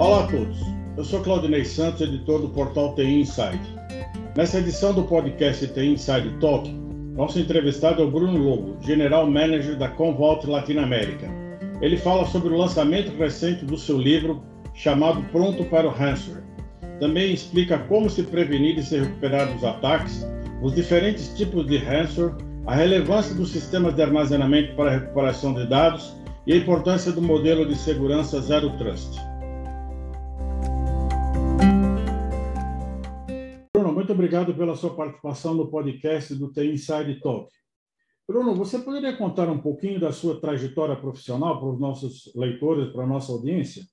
Olá a todos, eu sou Claudinei Santos, editor do portal TI Inside. Nessa edição do podcast TI Inside Talk, nosso entrevistado é o Bruno Lobo, General Manager da Convolt Latinoamérica. Ele fala sobre o lançamento recente do seu livro chamado Pronto para o Ransomware. Também explica como se prevenir e se recuperar dos ataques, os diferentes tipos de ransomware, a relevância dos sistemas de armazenamento para a recuperação de dados e a importância do modelo de segurança Zero Trust. Muito obrigado pela sua participação no podcast do TI Inside Talk. Bruno, você poderia contar um pouquinho da sua trajetória profissional para os nossos leitores, para a nossa audiência?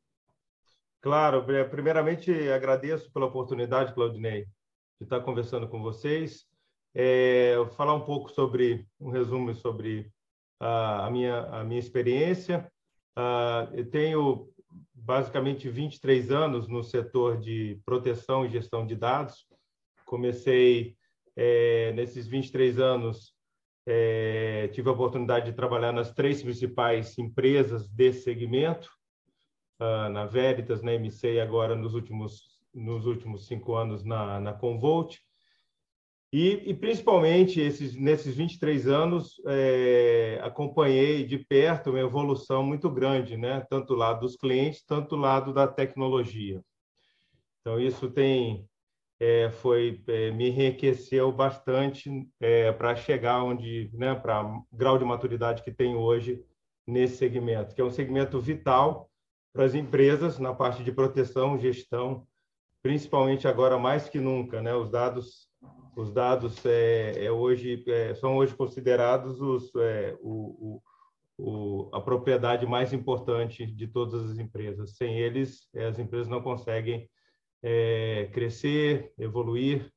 Claro, primeiramente agradeço pela oportunidade, Claudinei, de estar conversando com vocês. É, falar um pouco sobre, um resumo sobre a, a minha, a minha experiência. Uh, eu tenho basicamente 23 anos no setor de proteção e gestão de dados. Comecei é, nesses 23 anos, é, tive a oportunidade de trabalhar nas três principais empresas desse segmento, uh, na Veritas, na MC e agora nos últimos nos últimos cinco anos na, na Convolt. E, e, principalmente esses, nesses 23 anos, é, acompanhei de perto uma evolução muito grande, né? tanto do lado dos clientes, tanto do lado da tecnologia. Então, isso tem é, foi é, me enriqueceu bastante é, para chegar onde, né, para o grau de maturidade que tem hoje nesse segmento, que é um segmento vital para as empresas na parte de proteção, gestão, principalmente agora mais que nunca, né? Os dados os dados é, é hoje é, são hoje considerados os, é, o, o, a propriedade mais importante de todas as empresas. Sem eles, as empresas não conseguem é, crescer, evoluir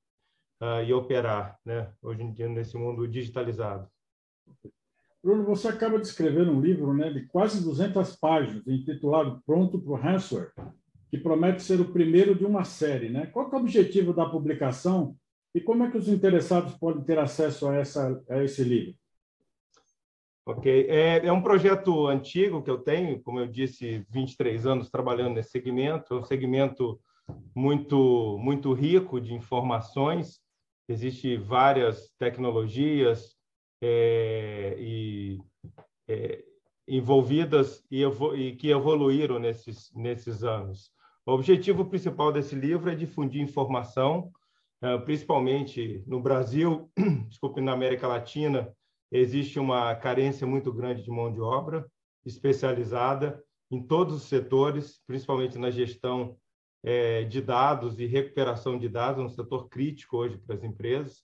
uh, e operar, né? Hoje em dia nesse mundo digitalizado. Bruno, você acaba de escrever um livro né, de quase 200 páginas, intitulado Pronto para o Ransomware, que promete ser o primeiro de uma série. Né? Qual é o objetivo da publicação e como é que os interessados podem ter acesso a, essa, a esse livro? Ok. É, é, um projeto antigo que eu tenho, como eu disse, 23 anos trabalhando nesse segmento. É um segmento muito, muito rico de informações. Existem várias tecnologias é, e, é, envolvidas e, e, que evoluíram nesses, nesses anos. O objetivo principal desse livro é difundir informação ah, principalmente no Brasil, desculpe, na América Latina, existe uma carência muito grande de mão de obra especializada em todos os setores, principalmente na gestão é, de dados e recuperação de dados, um setor crítico hoje para as empresas.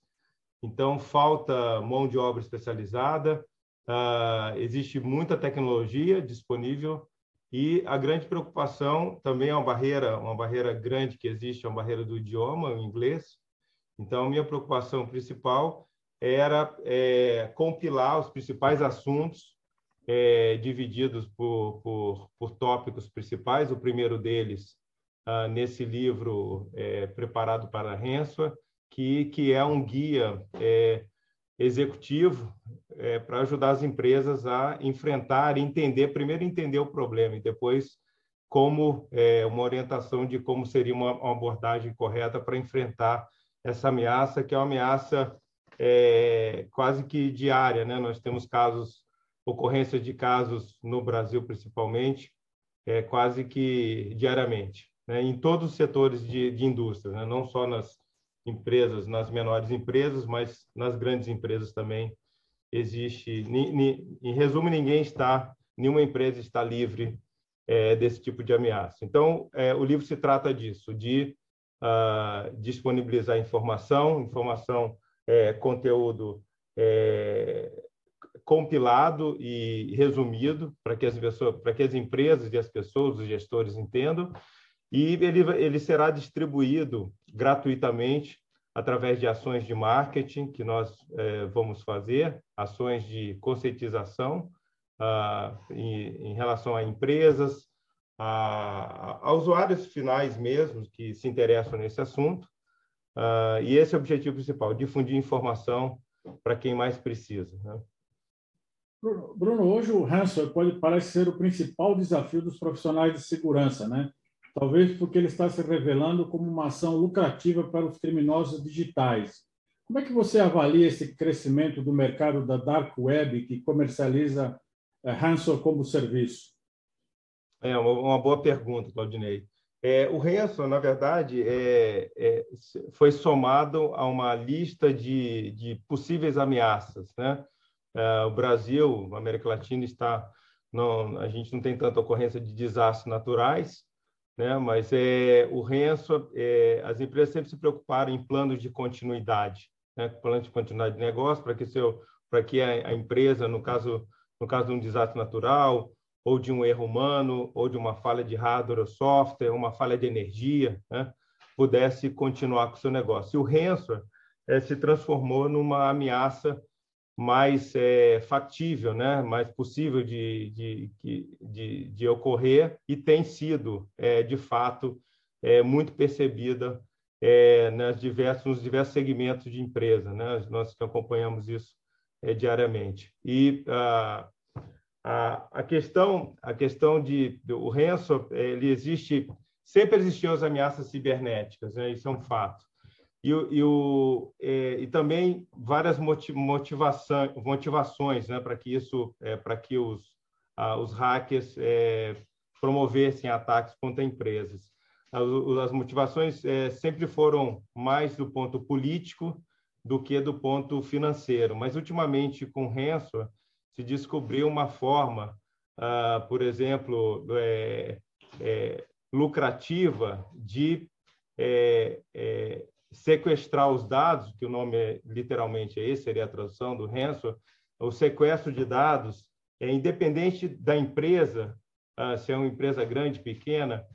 Então, falta mão de obra especializada, uh, existe muita tecnologia disponível e a grande preocupação também é uma barreira, uma barreira grande que existe, é uma barreira do idioma, o inglês. Então, minha preocupação principal era é, compilar os principais assuntos é, divididos por, por, por, tópicos principais. O primeiro deles, ah, nesse livro é, preparado para a Rensua, que, que é um guia é, executivo é, para ajudar as empresas a enfrentar, entender, primeiro entender o problema e depois como é, uma orientação de como seria uma, uma abordagem correta para enfrentar essa ameaça, que é uma ameaça é, quase que diária. Né? Nós temos casos, ocorrências de casos no Brasil, principalmente, é, quase que diariamente, né? em todos os setores de, de indústria, né? não só nas empresas, nas menores empresas, mas nas grandes empresas também existe. Ni, ni, em resumo, ninguém está, nenhuma empresa está livre é, desse tipo de ameaça. Então, é, o livro se trata disso, de uh, disponibilizar informação, informação, é, conteúdo é, compilado e resumido para que as pessoas, para que as empresas e as pessoas, os gestores entendam, e ele, ele será distribuído gratuitamente através de ações de marketing que nós é, vamos fazer, ações de conscientização uh, em, em relação a empresas, a, a, usuários finais mesmo que se interessam nesse assunto. Uh, e esse é o objetivo principal, difundir informação para quem mais precisa. Né? Bruno, hoje o ransomware pode parece ser o principal desafio dos profissionais de segurança, né? Talvez porque ele está se revelando como uma ação lucrativa para os criminosos digitais. Como é que você avalia esse crescimento do mercado da dark web que comercializa é, ransom como serviço? É uma, uma boa pergunta, Claudinei. É, o ransom, na verdade, é, é, foi somado a uma lista de, de possíveis ameaças. Né? É, o Brasil, a América Latina, está não, a gente não tem tanta ocorrência de desastres naturais, né? mas é, o ransom, é, as empresas sempre se preocuparam em planos de continuidade, né? plano de continuidade de negócio, para que, seu, para que a, a empresa, no caso, no caso de um desastre natural, ou de um erro humano, ou de uma falha de hardware ou software, uma falha de energia, né? pudesse continuar com o seu negócio. E o ransomware é, se transformou numa ameaça mais é, factível, né? mais possível de, de, de, de ocorrer e tem sido, é, de fato, é, muito percebida é, nas diversos, nos diversos segmentos de empresa. Né? Nós acompanhamos isso é, diariamente. E ah, a, a questão, a questão de o ransom, ele existe, sempre existiam as ameaças cibernéticas, né? isso é um fato. E, e, o, é, e também várias motivação, motivações né, para que isso, é, para que os, ah, os hackers é, promovessem ataques contra empresas. As, as motivações é, sempre foram mais do ponto político do que do ponto financeiro, mas ultimamente com ransom se descobriu uma forma, ah, por exemplo, é, é, lucrativa de é, é, sequestrar os dados, que o nome é, literalmente é esse, seria a tradução do ransom, o sequestro de dados, é independente da empresa, ah, se é uma empresa grande, pequena,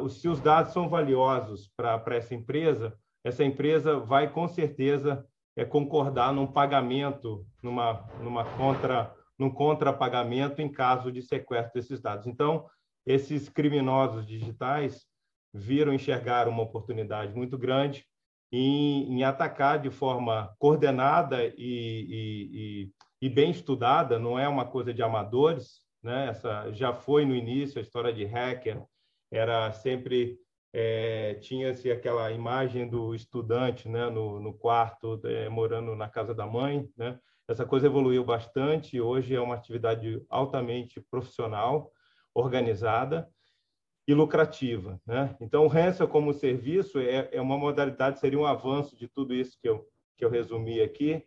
os, se os dados são valiosos para essa empresa, essa empresa vai com certeza é, concordar num pagamento, numa, numa contra num contrapagamento em caso de sequestro desses dados. Então, esses criminosos digitais viram enxergar uma oportunidade muito grande em, em atacar de forma coordenada e, e, e, e, bem estudada, não é uma coisa de amadores, né? Essa já foi no início a história de hacker, era sempre é, tinha-se aquela imagem do estudante né, no, no quarto, é, morando na casa da mãe, né? Essa coisa evoluiu bastante, hoje é uma atividade altamente profissional, organizada e lucrativa. Né? Então, o Hansel como serviço é, é, uma modalidade, seria um avanço de tudo isso que eu, que eu resumi aqui,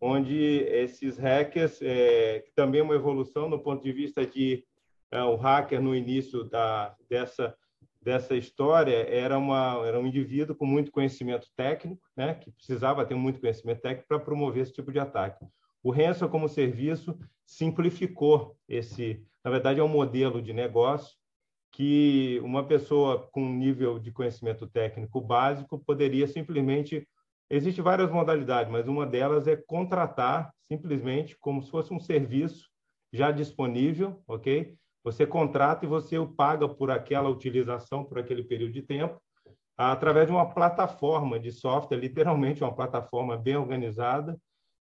onde esses hackers, é, também é uma evolução no ponto de vista de é, o hacker no início da, dessa, dessa história era, uma, era um indivíduo com muito conhecimento técnico, né, que precisava ter muito conhecimento técnico para promover esse tipo de ataque. O Ransom como serviço simplificou esse, na verdade é um modelo de negócio que uma pessoa com nível de conhecimento técnico básico poderia simplesmente existe várias modalidades, mas uma delas é contratar simplesmente como se fosse um serviço já disponível, ok? Você contrata e você o paga por aquela utilização por aquele período de tempo através de uma plataforma de software, literalmente uma plataforma bem organizada,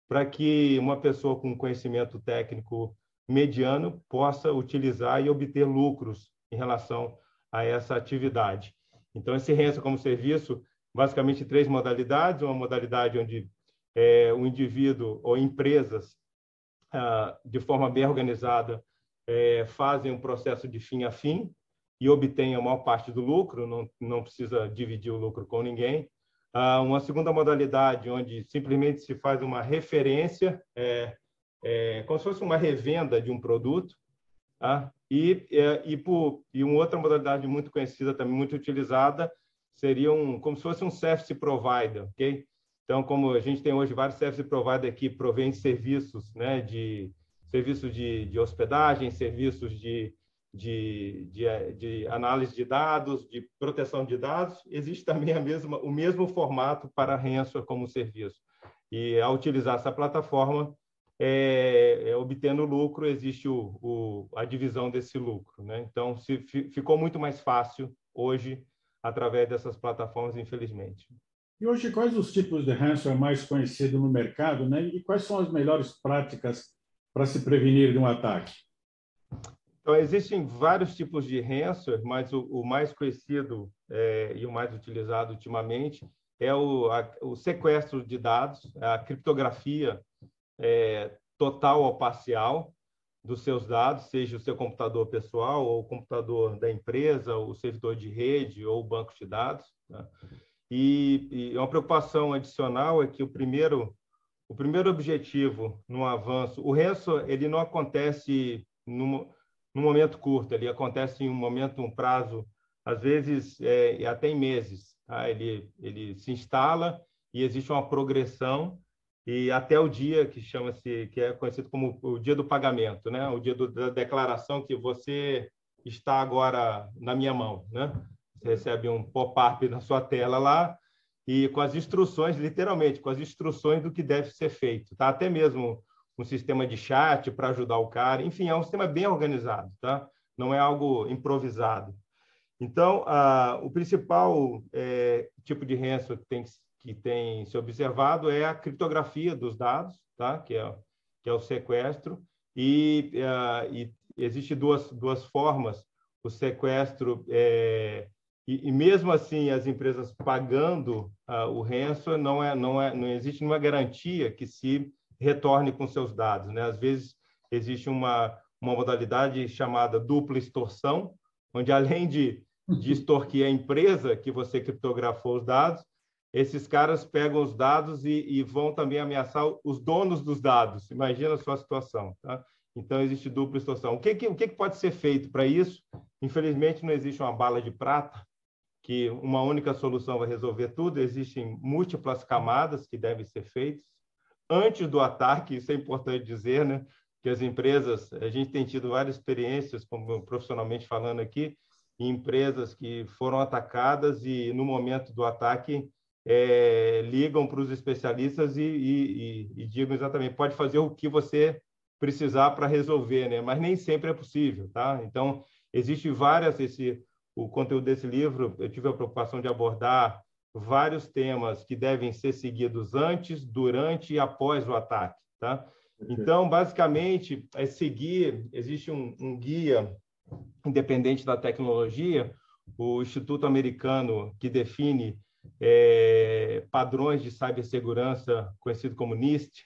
para que uma pessoa com conhecimento técnico mediano possa utilizar e obter lucros em relação a essa atividade. Então, esse renda como serviço, basicamente três modalidades: uma modalidade onde é, o indivíduo ou empresas, ah, de forma bem organizada, é, fazem um processo de fim a fim e obtêm a maior parte do lucro, não, não precisa dividir o lucro com ninguém. Ah, uma segunda modalidade, onde simplesmente se faz uma referência, é, é, como se fosse uma revenda de um produto, tá? E, é, e, por, e uma outra modalidade muito conhecida, também muito utilizada, seria um, como se fosse um service provider, ok? Então, como a gente tem hoje vários service providers que provém serviços, né, de serviços de, de hospedagem, serviços de de, de, de, análise de dados, de proteção de dados, existe também a mesma, o mesmo formato para ransomware como serviço. E ao utilizar essa plataforma, é, é, obtendo lucro, existe o, o, a divisão desse lucro. Né? Então, se, ficou muito mais fácil hoje através dessas plataformas, infelizmente. E hoje, quais os tipos de ransomware mais conhecidos no mercado né? e quais são as melhores práticas para se prevenir de um ataque? Então, existem vários tipos de ransomware, mas o, o mais conhecido é, e o mais utilizado ultimamente é o, a, o sequestro de dados, a criptografia é, total ou parcial dos seus dados, seja o seu computador pessoal ou o computador da empresa, o servidor de rede ou o banco de dados. Né? E, e uma preocupação adicional é que o primeiro o primeiro objetivo no avanço, o ransom ele não acontece num, num momento curto, ele acontece em um momento, um prazo, às vezes é, até em meses. Tá? Ele ele se instala e existe uma progressão e até o dia que chama-se que é conhecido como o dia do pagamento, né? O dia do, da declaração que você está agora na minha mão, né? Você recebe um pop-up na sua tela lá e com as instruções, literalmente, com as instruções do que deve ser feito, tá? Até mesmo um sistema de chat para ajudar o cara, enfim, é um sistema bem organizado, tá? Não é algo improvisado. Então, o principal é, tipo de ransom que tem, que tem se observado é a criptografia dos dados, tá? Que é, que é o sequestro e, uh, e existe duas duas formas o sequestro é, e, e, mesmo assim, as empresas pagando uh, o ransom, não, é, não, é, não existe nenhuma garantia que se retorne com seus dados. Né? Às vezes, existe uma, uma modalidade chamada dupla extorsão, onde, além de, de extorquir a empresa que você criptografou os dados, esses caras pegam os dados e, e vão também ameaçar os donos dos dados. Imagina a sua situação. Tá? Então, existe dupla extorsão. O que, que, o que pode ser feito para isso? Infelizmente, não existe uma bala de prata, que uma única solução vai resolver tudo, existem múltiplas camadas que devem ser feitas. Antes do ataque, isso é importante dizer, né? que as empresas, a gente tem tido várias experiências, como profissionalmente falando aqui, em empresas que foram atacadas e no momento do ataque é, ligam para os especialistas e, e, e, e digam exatamente, pode fazer o que você precisar para resolver, né? Mas nem sempre é possível, tá? Então, existe várias esse o conteúdo desse livro, eu tive a preocupação de abordar vários temas que devem ser seguidos antes, durante e após o ataque. Tá? Então, basicamente, é seguir, existe um, um guia independente da tecnologia, o Instituto Americano que define é, padrões de cibersegurança, conhecido como NIST,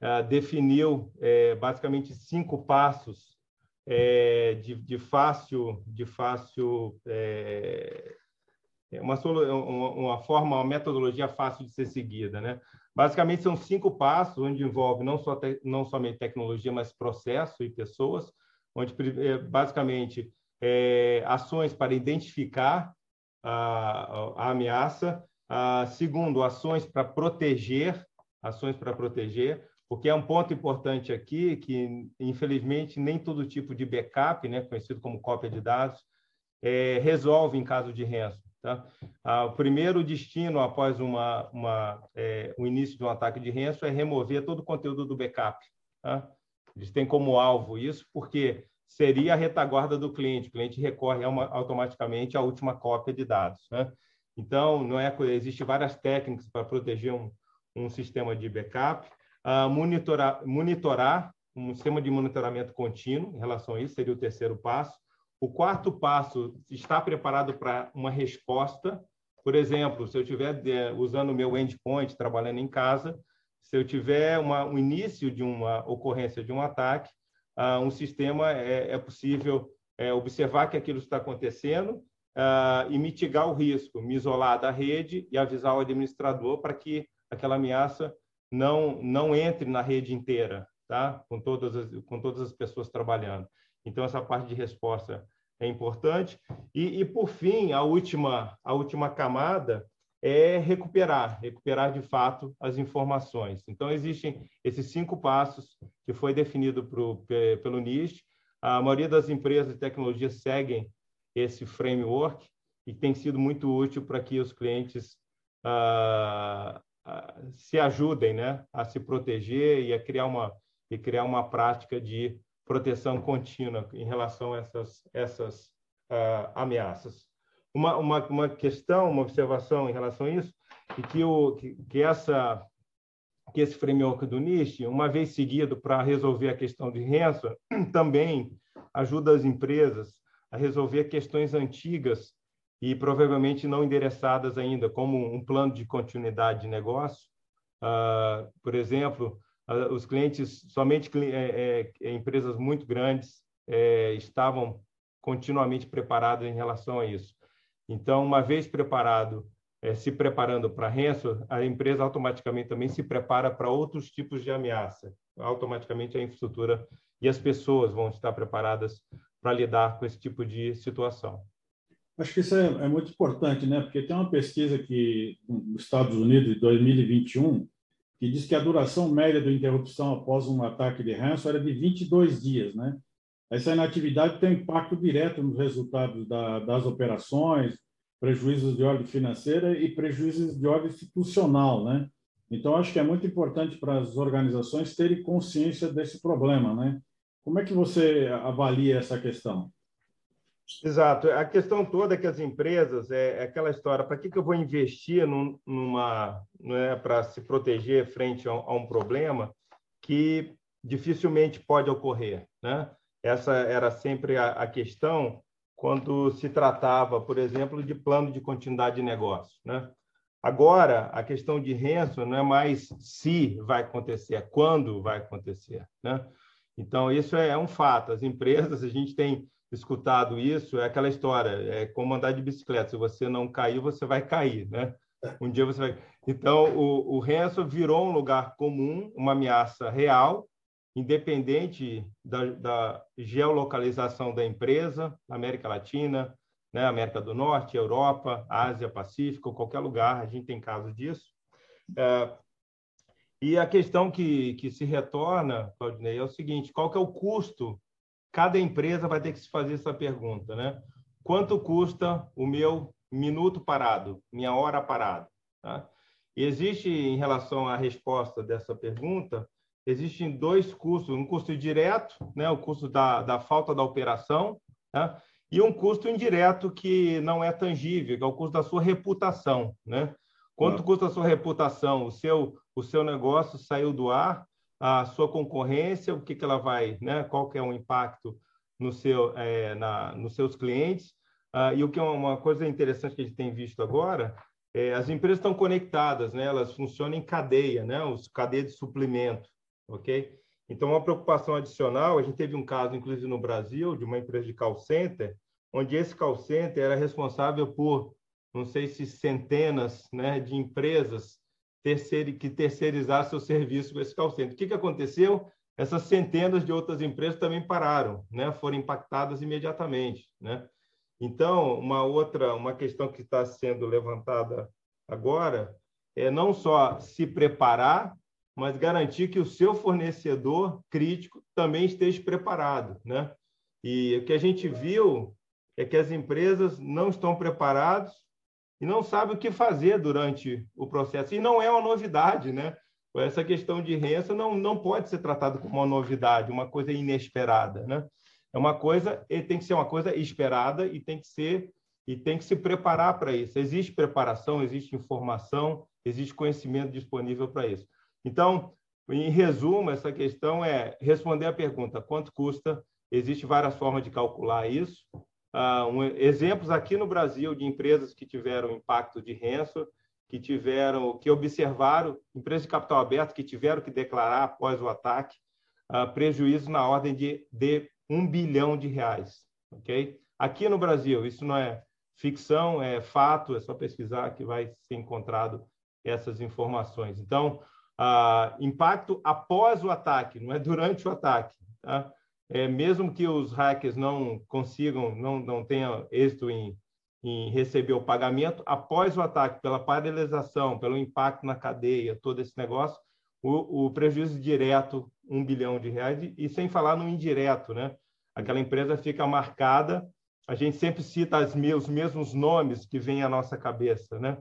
é, definiu é, basicamente cinco passos é, de, de, fácil, de fácil é, é uma, uma, forma, uma metodologia fácil de ser seguida, né? Basicamente são cinco passos, onde envolve não só te, não somente tecnologia, mas processo e pessoas, onde é, basicamente é, ações para identificar a, a ameaça, segundo ações para proteger, ações para proteger, porque é um ponto importante aqui que, infelizmente, nem todo tipo de backup, né, conhecido como cópia de dados, é, resolve em caso de ransom. Tá? Ah, o primeiro destino após uma, uma, é, o início de um ataque de ransom é remover todo o conteúdo do backup. Tá? Eles têm como alvo isso porque seria a retaguarda do cliente. O cliente recorre uma, automaticamente à última cópia de dados. Né? Então, não é, existe várias técnicas para proteger um, um sistema de backup uh, monitorar, monitorar um sistema de monitoramento contínuo em relação a isso, seria o terceiro passo. O quarto passo, está preparado para uma resposta. Por exemplo, se eu estiver usando o meu endpoint, trabalhando em casa, se eu tiver uma, um início de uma ocorrência de um ataque, uh, um sistema é, é possível é, observar que aquilo está acontecendo uh, e mitigar o risco, me isolar da rede e avisar o administrador para que aquela ameaça não não entre na rede inteira, tá? Com todas as, com todas as pessoas trabalhando. Então essa parte de resposta é importante. E, e por fim, a última a última camada é recuperar, recuperar de fato as informações. Então existem esses cinco passos que foi definido pro, pelo NIST. A maioria das empresas de tecnologia seguem esse framework e tem sido muito útil para que os clientes uh, se ajudem né, a se proteger e a criar uma, e criar uma prática de proteção contínua em relação a essas, essas uh, ameaças. Uma, uma, uma questão, uma observação em relação a isso, é que, o, que, que, essa, que esse framework do NIST, uma vez seguido para resolver a questão de ransom, também ajuda as empresas a resolver questões antigas e provavelmente não endereçadas ainda, como um plano de continuidade de negócio. Uh, por exemplo, uh, os clientes, somente é, é, empresas muito grandes, é, estavam continuamente preparados em relação a isso. Então, uma vez preparado, é, se preparando para ransom, a empresa automaticamente também se prepara para outros tipos de ameaça. Automaticamente a infraestrutura e as pessoas vão estar preparadas para lidar com esse tipo de situação. Acho que isso é, é, muito importante, né? Porque tem uma pesquisa que nos Estados Unidos de 2021 que diz que a duração média da interrupção após um ataque de ransom era de 22 dias, né? Essa inatividade tem impacto direto nos resultados da, das operações, prejuízos de ordem financeira e prejuízos de ordem institucional, né? Então acho que é muito importante para as organizações terem consciência desse problema, né? Como é que você avalia essa questão? Exato. A questão toda é que as empresas é, é aquela história: para que, que eu vou investir num, numa, né, para se proteger frente a, a, um problema que dificilmente pode ocorrer, né? Essa era sempre a, a, questão quando se tratava, por exemplo, de plano de continuidade de negócio, né? Agora, a questão de ransom não é mais se vai acontecer, é quando vai acontecer, né? Então, isso é, um fato. As empresas, a gente tem escutado isso, é aquela história, é como andar de bicicleta, se você não cair, você vai cair, né? Um dia você vai... Então, o, o virou um lugar comum, uma ameaça real, independente da, da geolocalização da empresa, América Latina, né, América do Norte, Europa, Ásia, Pacífico, qualquer lugar, a gente tem casos disso. É, e a questão que, que se retorna, Claudinei, é o seguinte, qual que é o custo cada empresa vai ter que se fazer essa pergunta, né? Quanto custa o meu minuto parado, minha hora parada? Tá? Existe, em relação à resposta dessa pergunta, existem dois custos, um custo direto, né, o custo da, da falta da operação, tá? e um custo indireto que não é tangível, que é o custo da sua reputação. Né? Quanto custa a sua reputação? O seu, o seu negócio saiu do ar, a sua concorrência, o que, que ela vai, né? qual que é o impacto no seu, é, na, nos seus clientes. Ah, e o que é uma coisa interessante que a gente tem visto agora, é, as empresas estão conectadas, né? elas funcionam em cadeia, né? os cadeia de suplemento, ok? Então, uma preocupação adicional, a gente teve um caso, inclusive no Brasil, de uma empresa de call center, onde esse call center era responsável por, não sei se centenas né, de empresas terceir, que terceirizar seu serviço com esse call center. O que, que aconteceu? Essas centenas de outras empresas também pararam, né? foram impactadas imediatamente. Né? Então, uma outra uma questão que está sendo levantada agora é não só se preparar, mas garantir que o seu fornecedor crítico também esteja preparado. Né? E o que a gente viu é que as empresas não estão preparadas e não sabe o que fazer durante o processo. E não é uma novidade, né? Essa questão de renda não, não pode ser tratada como uma novidade, uma coisa inesperada, né? É uma coisa, tem que ser uma coisa esperada e tem que ser e tem que se preparar para isso. Existe preparação, existe informação, existe conhecimento disponível para isso. Então, em resumo, essa questão é responder a pergunta: quanto custa? Existem várias formas de calcular isso. Uh, um, exemplos aqui no Brasil de empresas que tiveram impacto de ransom, que tiveram, que observaram, empresas de capital aberto que tiveram que declarar após o ataque uh, prejuízo na ordem de, de um bilhão de reais, ok? Aqui no Brasil, isso não é ficção, é fato, é só pesquisar que vai ser encontrado essas informações. Então, uh, impacto após o ataque, não é durante o ataque, tá? é, mesmo que os hackers não consigam, não, não tenham êxito em, em receber o pagamento, após o ataque, pela paralisação, pelo impacto na cadeia, todo esse negócio, o, o prejuízo direto, um bilhão de reais, e, e sem falar no indireto, né? Aquela empresa fica marcada, a gente sempre cita as, os mesmos nomes que vêm à nossa cabeça, né?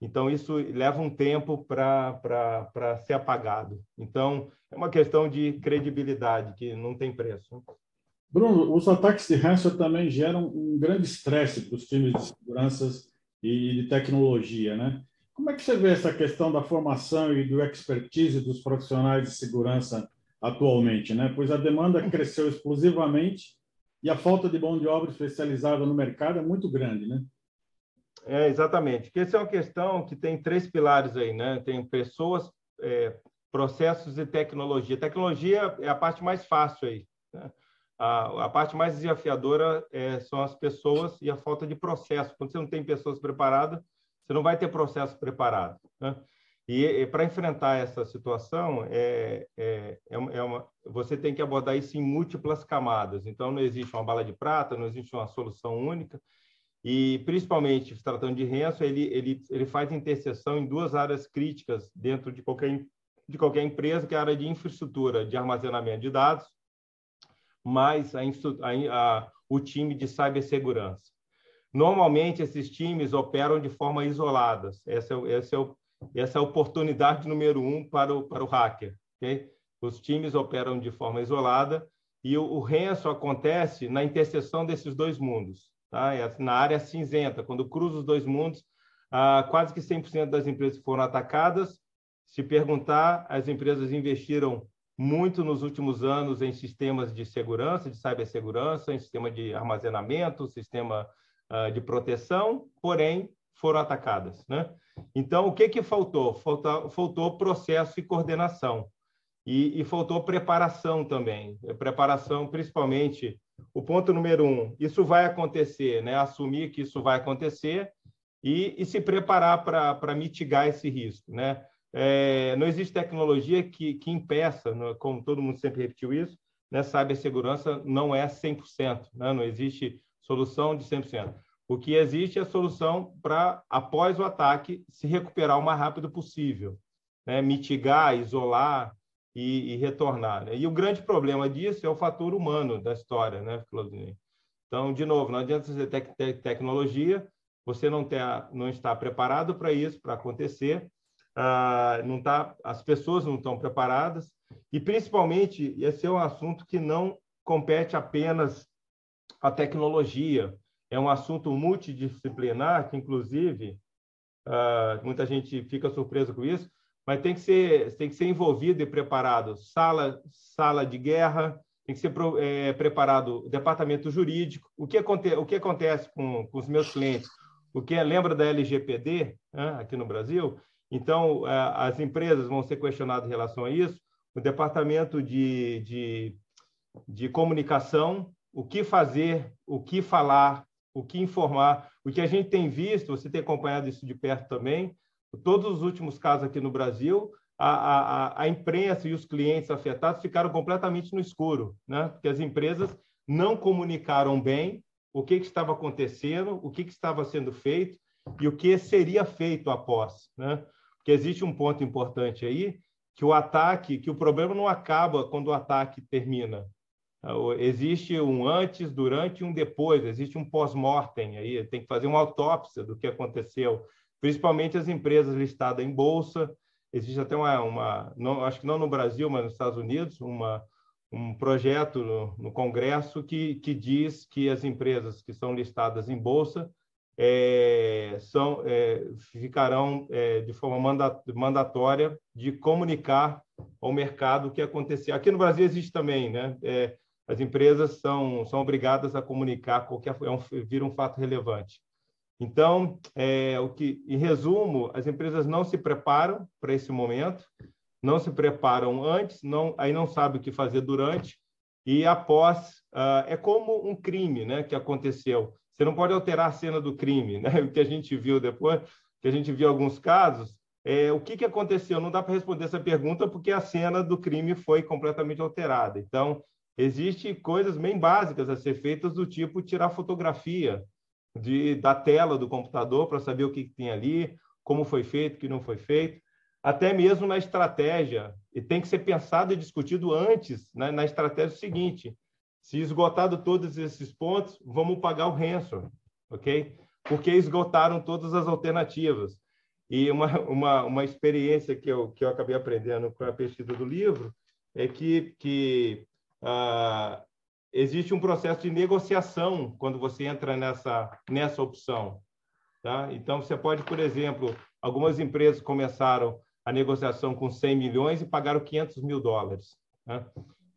Então, isso leva um tempo para ser apagado. Então, é uma questão de credibilidade que não tem preço. Bruno, os ataques de ransomware também geram um grande estresse para os times de segurança e de tecnologia, né? Como é que você vê essa questão da formação e do expertise dos profissionais de segurança atualmente, né? Pois a demanda cresceu explosivamente e a falta de mão de obra especializada no mercado é muito grande, né? É, exatamente. Essa é uma questão que tem três pilares aí, né? Tem pessoas, é, processos e tecnologia. Tecnologia é a parte mais fácil aí. Né? A, a, parte mais desafiadora é, são as pessoas e a falta de processo. Quando você não tem pessoas preparadas, você não vai ter processo preparado. Né? E, e para enfrentar essa situação, é, é, é, é, uma, você tem que abordar isso em múltiplas camadas. Então, não existe uma bala de prata, não existe uma solução única. E, principalmente, tratando de Renzo, ele, ele, ele faz interseção em duas áreas críticas dentro de qualquer, de qualquer empresa, que é a área de infraestrutura de armazenamento de dados, mais a, a, a, o time de cibersegurança. Normalmente, esses times operam de forma isolada. Essa é, essa é, o, essa é a oportunidade número um para o, para o hacker. Okay? Os times operam de forma isolada e o, o acontece na interseção desses dois mundos tá? É na área cinzenta, quando cruza os dois mundos, ah, quase que 100% das empresas foram atacadas. Se perguntar, as empresas investiram muito nos últimos anos em sistemas de segurança, de cibersegurança, em sistema de armazenamento, sistema ah, de proteção, porém foram atacadas, né? Então, o que que faltou? Faltou, faltou processo e coordenação. E, e faltou preparação também. Preparação, principalmente o ponto número um, isso vai acontecer, né? assumir que isso vai acontecer e, e se preparar para mitigar esse risco. Né? É, não existe tecnologia que, que impeça, né? como todo mundo sempre repetiu isso, né? cibersegurança não é 100%, né? não existe solução de 100%. O que existe é a solução para, após o ataque, se recuperar o mais rápido possível, né? mitigar, isolar, e, e retornar. Né? E o grande problema disso é o fator humano da história, né, Claudinei? Então, de novo, não adianta você ter tec tecnologia, você não, ter, não está preparado para isso, para acontecer, ah, não tá, as pessoas não estão preparadas, e principalmente, esse é um assunto que não compete apenas à tecnologia, é um assunto multidisciplinar, que inclusive, ah, muita gente fica surpresa com isso, mas tem que ser tem que ser envolvido e preparado. Sala sala de guerra tem que ser é, preparado departamento jurídico. O que acontece o que acontece com, com os meus clientes? O que é, lembra da LGPD né, aqui no Brasil? Então é, as empresas vão ser questionadas em relação a isso. O departamento de, de, de comunicação o que fazer o que falar o que informar. O que a gente tem visto você tem acompanhado isso de perto também todos os últimos casos aqui no Brasil, a, a, a imprensa e os clientes afetados ficaram completamente no escuro, né? porque as empresas não comunicaram bem o que, que estava acontecendo, o que, que estava sendo feito e o que seria feito após. Né? Porque existe um ponto importante aí, que o ataque, que o problema não acaba quando o ataque termina. Existe um antes, durante e um depois, existe um pós-mortem aí, tem que fazer uma autópsia do que aconteceu principalmente as empresas listadas em bolsa. Existe até uma, uma não, acho que não no Brasil, mas nos Estados Unidos, uma, um projeto no, no Congresso que, que diz que as empresas que são listadas em bolsa é, são, é, ficarão é, de forma mandatória de comunicar ao mercado o que aconteceu. Aqui no Brasil existe também, né? É, as empresas são, são obrigadas a comunicar qualquer é um, vira um fato relevante. Então, é, o que, em resumo, as empresas não se preparam para esse momento, não se preparam antes, não, aí não sabe o que fazer durante e após. Uh, é como um crime, né, que aconteceu. Você não pode alterar a cena do crime, né? O que a gente viu depois, que a gente viu alguns casos, é, o que, que aconteceu? Não dá para responder essa pergunta porque a cena do crime foi completamente alterada. Então, existe coisas bem básicas a ser feitas do tipo tirar fotografia, de, da tela do computador para saber o que, que tem ali, como foi feito, o que não foi feito, até mesmo na estratégia. E tem que ser pensado e discutido antes, né, na estratégia seguinte. Se esgotado todos esses pontos, vamos pagar o ransom, ok? Porque esgotaram todas as alternativas. E uma, uma, uma experiência que eu, que eu acabei aprendendo com a pesquisa do livro é que, que ah, existe um processo de negociação quando você entra nessa, nessa opção. Tá? Então, você pode, por exemplo, algumas empresas começaram a negociação com 100 milhões e pagaram 500 mil dólares. Né?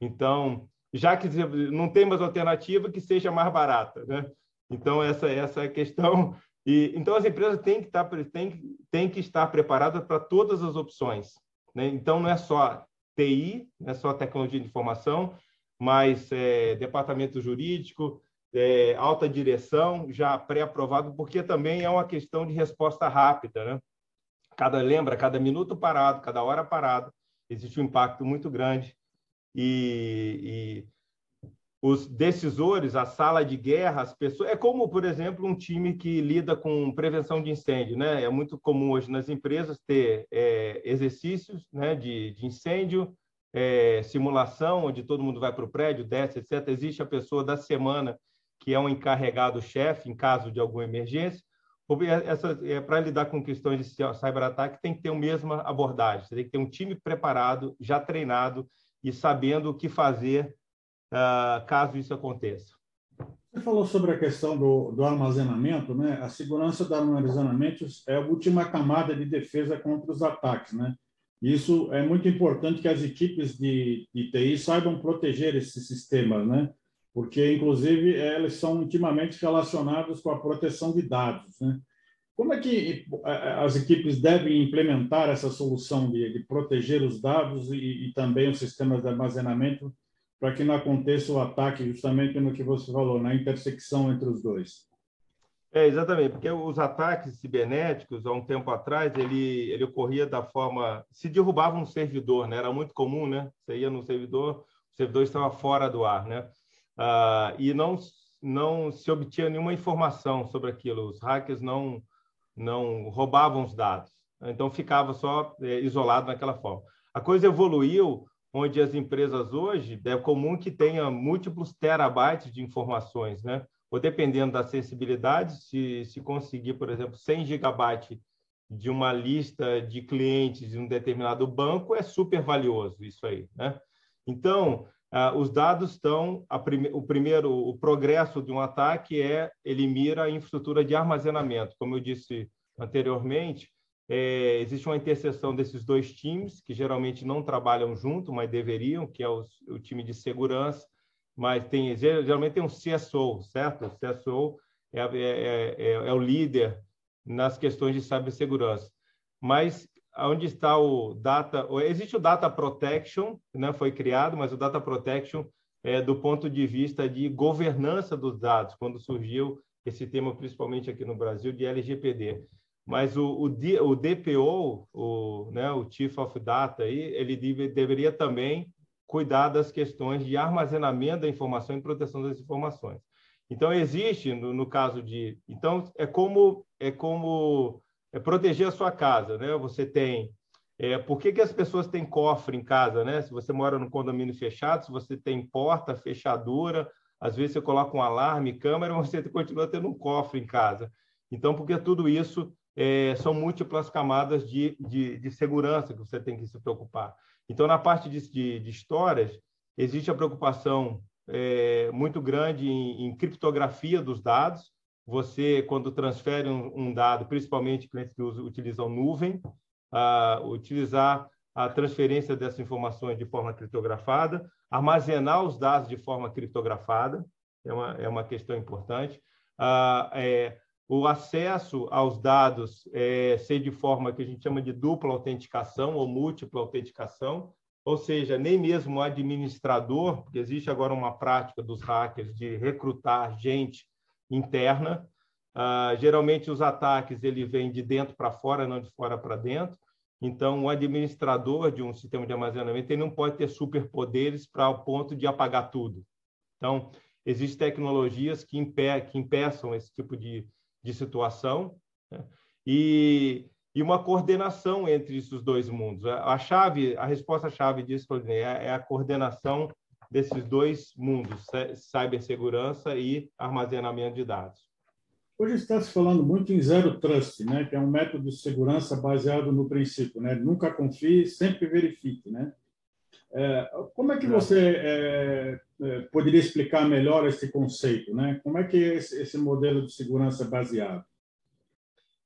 Então, já que não tem mais alternativa, que seja mais barata. Né? Então, essa, essa é a questão. E, então, as empresas têm que estar, têm, têm que estar preparadas para todas as opções. Né? Então, não é só TI, não é só tecnologia de informação, mas é, departamento jurídico, é, alta direção, já pré-aprovado, porque também é uma questão de resposta rápida. Né? Cada, lembra, cada minuto parado, cada hora parado, existe um impacto muito grande. E, e os decisores, a sala de guerra, as pessoas. É como, por exemplo, um time que lida com prevenção de incêndio. Né? É muito comum hoje nas empresas ter é, exercícios né, de, de incêndio, é, simulação, onde todo mundo vai para o prédio, desce, etc. Existe a pessoa da semana, que é um encarregado-chefe em caso de alguma emergência. Essa, é, para lidar com questões de cyberataque, tem que ter a mesma abordagem. Você tem que ter um time preparado, já treinado e sabendo o que fazer uh, caso isso aconteça. Você falou sobre a questão do, do, armazenamento, né? A segurança do armazenamento é a última camada de defesa contra os ataques, né? Isso é muito importante que as equipes de, de TI saibam proteger esses sistemas, né? Porque, inclusive, elas são intimamente relacionadas com a proteção de dados, né? Como é que as equipes devem implementar essa solução de, de proteger os dados e, e também os sistemas de armazenamento para que não aconteça o ataque justamente no que você falou, na intersecção entre os dois. É, exatamente, porque os ataques cibernéticos, há um tempo atrás, ele, ele ocorria da forma... Se derrubava um servidor, né? Era muito comum, né? Você ia no servidor, o servidor estava fora do ar, né? Ah, e não, não se obtinha nenhuma informação sobre aquilo. Os hackers não, não roubavam os dados. Então, ficava só é, isolado naquela forma. A coisa evoluiu onde as empresas hoje é comum que tenha múltiplos terabytes de informações, né? Ou dependendo da sensibilidade, se, se conseguir, por exemplo, 100 gigabytes de uma lista de clientes de um determinado banco, é super valioso isso aí, né? Então, ah, os dados estão, prime, o primeiro, o progresso de um ataque é ele mira a infraestrutura de armazenamento, como eu disse anteriormente, é, existe uma interseção desses dois times, que geralmente não trabalham junto, mas deveriam, que é o, o time de segurança, mas tem geralmente tem um CSO, certo? O CSO é, é, é, é, é o líder nas questões de cibersegurança. Mas onde está o data? Existe o data protection, né? Foi criado, mas o data protection é do ponto de vista de governança dos dados, quando surgiu esse tema, principalmente aqui no Brasil, de LGPD. Mas o, o, o DPO, o, né, o Chief of Data, aí, ele deve, deveria também cuidar das questões de armazenamento da informação e proteção das informações. Então existe no, no caso de, então é como é como é proteger a sua casa, né? Você tem é, por que, que as pessoas têm cofre em casa, né? Se você mora num condomínio fechado, se você tem porta, fechadura, às vezes você coloca um alarme, câmera, você continua tendo um cofre em casa. Então, porque tudo isso é, são múltiplas camadas de, de, de, segurança que você tem que se preocupar. Então, na parte de, de, de histórias, existe a preocupação é, muito grande em, em, criptografia dos dados. Você, quando transfere um, um dado, principalmente clientes que usam, utilizam nuvem, utilizar a transferência dessas informações de forma criptografada, armazenar os dados de forma criptografada, é uma, é uma questão importante. É, o acesso aos dados é, ser de forma que a gente chama de dupla autenticação ou múltipla autenticação, ou seja, nem mesmo o administrador, porque existe agora uma prática dos hackers de recrutar gente interna. Uh, geralmente os ataques ele vêm de dentro para fora, não de fora para dentro. Então, o administrador de um sistema de armazenamento ele não pode ter superpoderes para o ponto de apagar tudo. Então, existem tecnologias que, impe que impeçam esse tipo de, de situação né? e, e uma coordenação entre esses dois mundos. A chave, a resposta-chave disso é, é a coordenação desses dois mundos, cibersegurança e armazenamento de dados. Hoje está se falando muito em zero trust, né, que é um método de segurança baseado no princípio, né, nunca confie, sempre verifique, né. É, como é que você é, é, poderia explicar melhor esse conceito? Né? Como é que é esse, modelo de segurança baseado?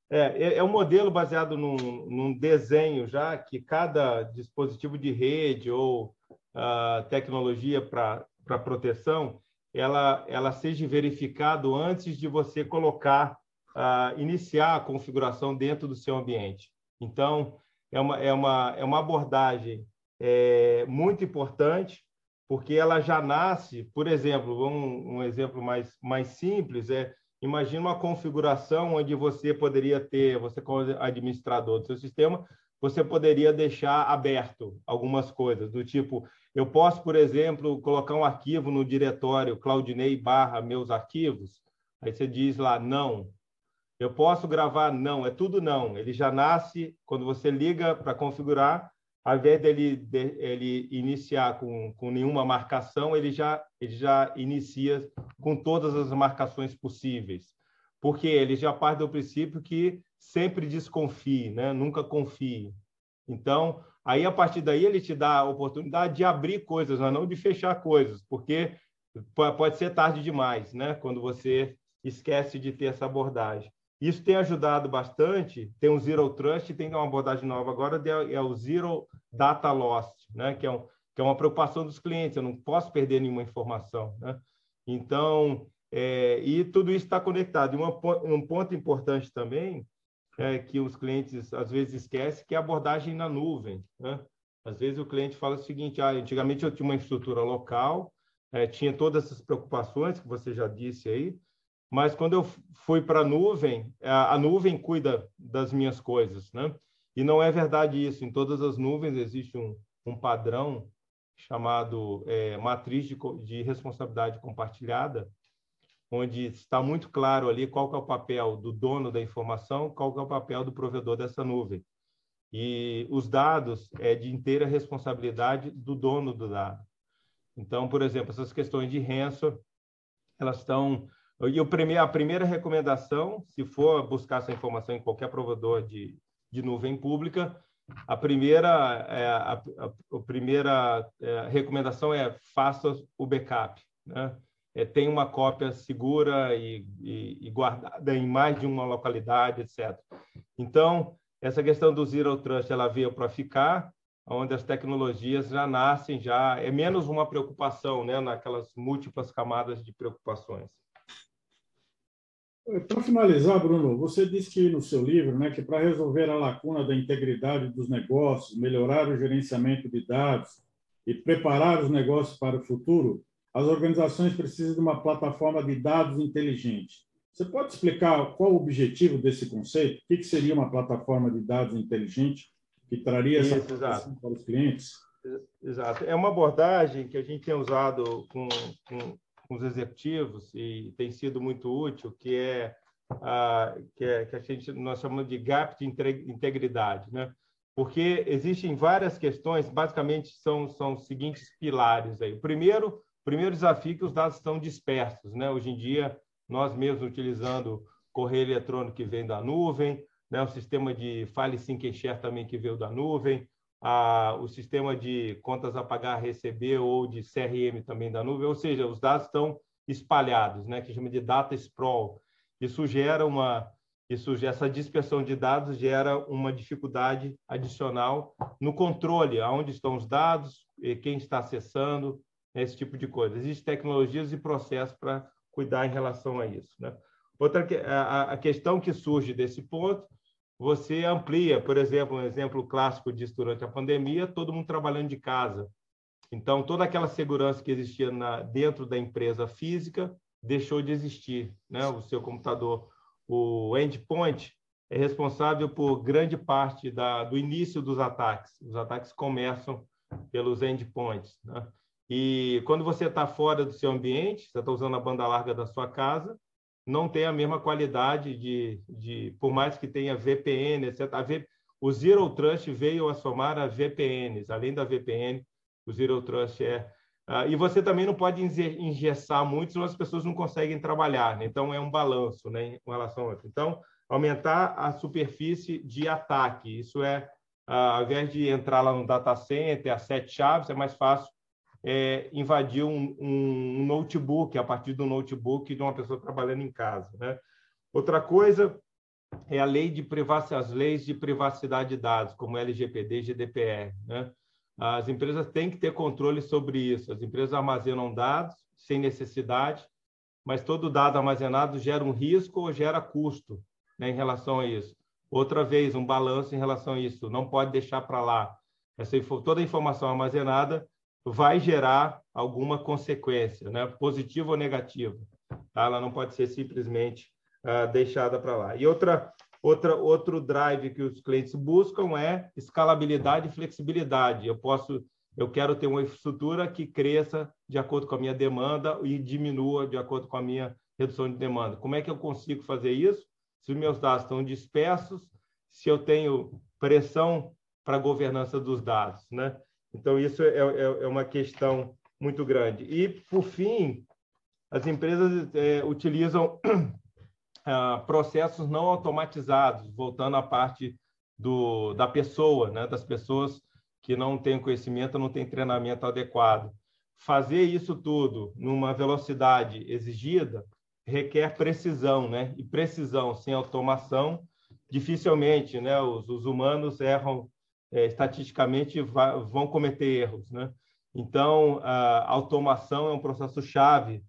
É, é, um modelo baseado num, num, desenho já que cada dispositivo de rede ou uh, tecnologia para para proteção, ela, ela seja verificado antes de você colocar, uh, iniciar a configuração dentro do seu ambiente. Então, é uma, é uma, é uma abordagem é, muito importante, porque ela já nasce, por exemplo, um, um exemplo mais, mais simples é Imagina uma configuração onde você poderia ter, você como administrador do seu sistema, você poderia deixar aberto algumas coisas, do tipo, eu posso, por exemplo, colocar um arquivo no diretório Claudinei barra meus arquivos, aí você diz lá, não. Eu posso gravar? Não, é tudo não. Ele já nasce, quando você liga para configurar, ao invés dele de, ele iniciar com, com nenhuma marcação, ele já, ele já inicia com todas as marcações possíveis. Porque ele já parte do princípio que sempre desconfie, né? nunca confie. Então, aí a partir daí ele te dá a oportunidade de abrir coisas, mas não de fechar coisas, porque pode ser tarde demais, né? quando você esquece de ter essa abordagem. Isso tem ajudado bastante. Tem um Zero Trust, tem uma abordagem nova agora, é o Zero Data Loss, né? que, é um, que é uma preocupação dos clientes. Eu não posso perder nenhuma informação. Né? Então, é, e tudo isso está conectado. E uma, um ponto importante também é que os clientes às vezes esquecem que é a abordagem na nuvem. Né? Às vezes o cliente fala o seguinte: ah, antigamente eu tinha uma infraestrutura local, é, tinha todas essas preocupações que você já disse aí, mas quando eu fui para a nuvem, a nuvem cuida das minhas coisas, né? E não é verdade isso. Em todas as nuvens existe um, um padrão chamado é, matriz de, de, responsabilidade compartilhada, onde está muito claro ali qual é o papel do dono da informação, qual é o papel do provedor dessa nuvem. E os dados é de inteira responsabilidade do dono do dado. Então, por exemplo, essas questões de ransom, elas estão e a primeira recomendação, se for buscar essa informação em qualquer provedor de, de nuvem pública, a primeira, é, a, a, a primeira é, recomendação é faça o backup. Né? É, tem uma cópia segura e, e, e, guardada em mais de uma localidade, etc. Então, essa questão do Zero Trust ela veio para ficar, onde as tecnologias já nascem, já é menos uma preocupação né, naquelas múltiplas camadas de preocupações. Para finalizar, Bruno, você disse que no seu livro, né, que para resolver a lacuna da integridade dos negócios, melhorar o gerenciamento de dados e preparar os negócios para o futuro, as organizações precisam de uma plataforma de dados inteligente. Você pode explicar qual o objetivo desse conceito? O que seria uma plataforma de dados inteligente que traria Isso, essa exato. para os clientes? Exato. É uma abordagem que a gente tem usado com, com com os executivos e tem sido muito útil, que é a que, é, que a gente nós chamamos de gap de integridade, né? Porque existem várias questões, basicamente são são os seguintes pilares aí. O primeiro, primeiro desafio é que os dados estão dispersos, né? Hoje em dia nós mesmos utilizando correio eletrônico que vem da nuvem, né? O sistema de file sync share também que veio da nuvem, a, o sistema de contas a pagar, receber ou de CRM também da nuvem, ou seja, os dados estão espalhados, né, que chama de data sprawl. Isso gera uma isso essa dispersão de dados gera uma dificuldade adicional no controle, aonde estão os dados, quem está acessando, né, esse tipo de coisa. Existem tecnologias e processos para cuidar em relação a isso, né? Outra a, a questão que surge desse ponto você amplia, por exemplo, um exemplo clássico disso durante a pandemia, todo mundo trabalhando de casa. Então, toda aquela segurança que existia na, dentro da empresa física deixou de existir. Né? O seu computador, o endpoint, é responsável por grande parte da, do início dos ataques. Os ataques começam pelos endpoints. Né? E quando você está fora do seu ambiente, você está usando a banda larga da sua casa, não tem a mesma qualidade de, de por mais que tenha VPN, etc. V, o Zero Trust veio a somar a VPNs, além da VPN, o Zero Trust é. Uh, e você também não pode engessar muito, senão as pessoas não conseguem trabalhar. Né? Então, é um balanço né, com relação a outro. Então, aumentar a superfície de ataque. Isso é, uh, ao invés de entrar lá no data center, a sete chaves, é mais fácil é, invadir um, um, notebook a partir do notebook de uma pessoa trabalhando em casa. Né? Outra coisa é a lei de privacidade, as leis de privacidade de dados, como LGPD e GDPR. Né? As empresas têm que ter controle sobre isso. As empresas armazenam dados sem necessidade, mas todo dado armazenado gera um risco ou gera custo né, em relação a isso. Outra vez, um balanço em relação a isso. Não pode deixar para lá. Essa, toda a informação armazenada vai gerar alguma consequência, né, positiva ou negativa. Tá? Ela não pode ser simplesmente uh, deixada para lá. E outra, outra, outro drive que os clientes buscam é escalabilidade e flexibilidade. Eu posso, eu quero ter uma infraestrutura que cresça de acordo com a minha demanda e diminua de acordo com a minha redução de demanda. Como é que eu consigo fazer isso? Se os meus dados estão dispersos, se eu tenho pressão para a governança dos dados, né? Então isso é, é, é uma questão muito grande. E por fim, as empresas é, utilizam ah, processos não automatizados, voltando à parte do, da pessoa, né? das pessoas que não têm conhecimento, não têm treinamento adequado. Fazer isso tudo numa velocidade exigida requer precisão, né? E precisão sem automação, dificilmente, né? Os, os humanos erram é, estatisticamente, vão cometer erros, né? Então, a automação é um processo chave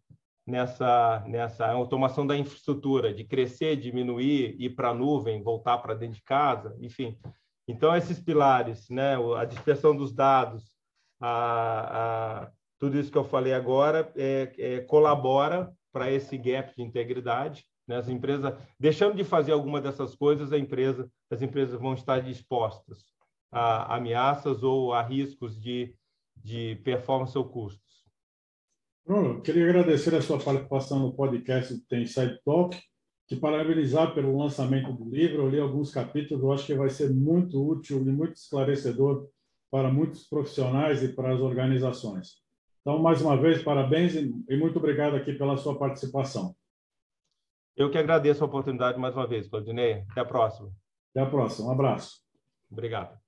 nessa, nessa automação da infraestrutura, de crescer, diminuir, ir para a nuvem, voltar para dentro de casa, enfim. Então, esses pilares, né, a dispersão dos dados, a, a tudo isso que eu falei agora, é, é, colabora para esse gap de integridade. Né? As empresas, deixando de fazer alguma dessas coisas, a empresa, as empresas vão estar dispostas a ameaças ou a riscos de, de performance ou custos. Bruno, queria agradecer a sua participação no podcast do Tem Inside Talk, te parabenizar pelo lançamento do livro. Eu li alguns capítulos, eu acho que vai ser muito útil e muito esclarecedor para muitos profissionais e para as organizações. Então, mais uma vez, parabéns e muito obrigado aqui pela sua participação. Eu que agradeço a oportunidade mais uma vez, Claudinei. Até a próxima. Até a próxima. Um abraço. Obrigado.